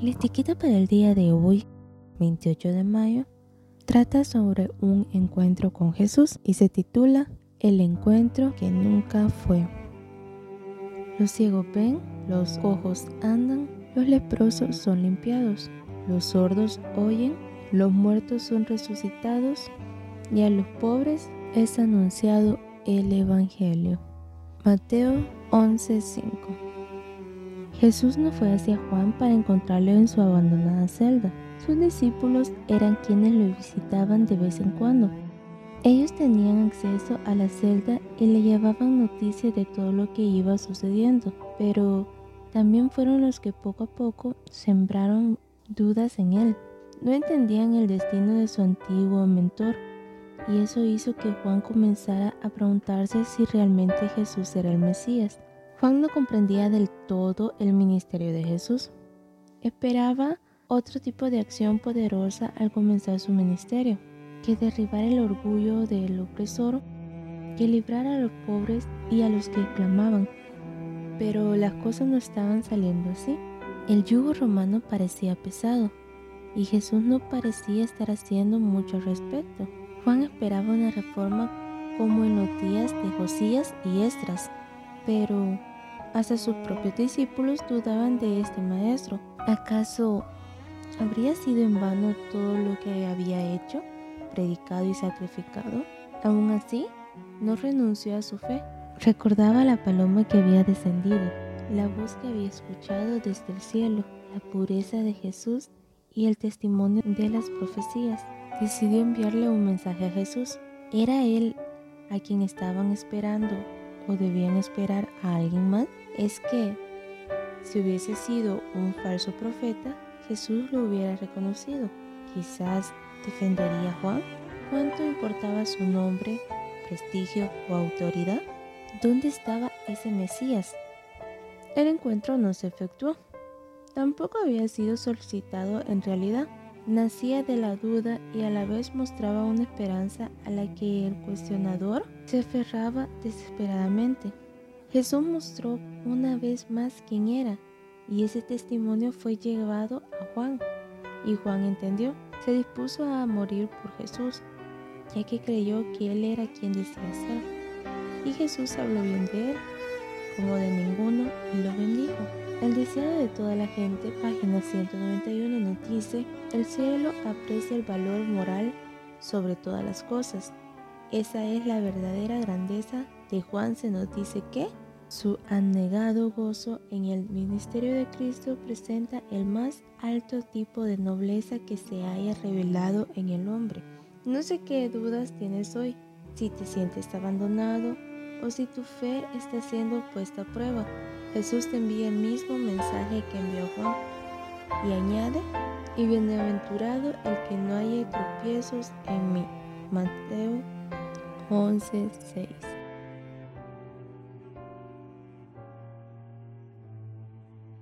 La etiqueta para el día de hoy, 28 de mayo, trata sobre un encuentro con Jesús y se titula El encuentro que nunca fue. Los ciegos ven, los ojos andan, los leprosos son limpiados, los sordos oyen, los muertos son resucitados y a los pobres es anunciado el Evangelio. Mateo 11:5 Jesús no fue hacia Juan para encontrarlo en su abandonada celda. Sus discípulos eran quienes lo visitaban de vez en cuando. Ellos tenían acceso a la celda y le llevaban noticias de todo lo que iba sucediendo, pero también fueron los que poco a poco sembraron dudas en él. No entendían el destino de su antiguo mentor y eso hizo que Juan comenzara a preguntarse si realmente Jesús era el Mesías. Juan no comprendía del todo el ministerio de Jesús. Esperaba otro tipo de acción poderosa al comenzar su ministerio, que derribar el orgullo del opresor, que librara a los pobres y a los que clamaban. Pero las cosas no estaban saliendo así. El yugo romano parecía pesado y Jesús no parecía estar haciendo mucho respecto. Juan esperaba una reforma como en los días de Josías y Estras, pero hasta sus propios discípulos dudaban de este maestro. ¿Acaso habría sido en vano todo lo que había hecho, predicado y sacrificado? Aún así, no renunció a su fe. Recordaba la paloma que había descendido, la voz que había escuchado desde el cielo, la pureza de Jesús y el testimonio de las profecías decidió enviarle un mensaje a Jesús. ¿Era él a quien estaban esperando o debían esperar a alguien más? Es que si hubiese sido un falso profeta, Jesús lo hubiera reconocido. Quizás defendería a Juan. ¿Cuánto importaba su nombre, prestigio o autoridad? ¿Dónde estaba ese Mesías? El encuentro no se efectuó. Tampoco había sido solicitado en realidad nacía de la duda y a la vez mostraba una esperanza a la que el cuestionador se aferraba desesperadamente. Jesús mostró una vez más quién era y ese testimonio fue llevado a Juan y Juan entendió, se dispuso a morir por Jesús, ya que creyó que él era quien decía ser. Y Jesús habló bien de él, como de ninguno, de toda la gente, página 191, nos dice, el cielo aprecia el valor moral sobre todas las cosas. Esa es la verdadera grandeza de Juan se nos dice que su anegado gozo en el ministerio de Cristo presenta el más alto tipo de nobleza que se haya revelado en el hombre. No sé qué dudas tienes hoy, si te sientes abandonado o si tu fe está siendo puesta a prueba. Jesús te envía el mismo mensaje que envió Juan y añade, y bienaventurado el que no haya tropiezos en mí. Mateo 11:6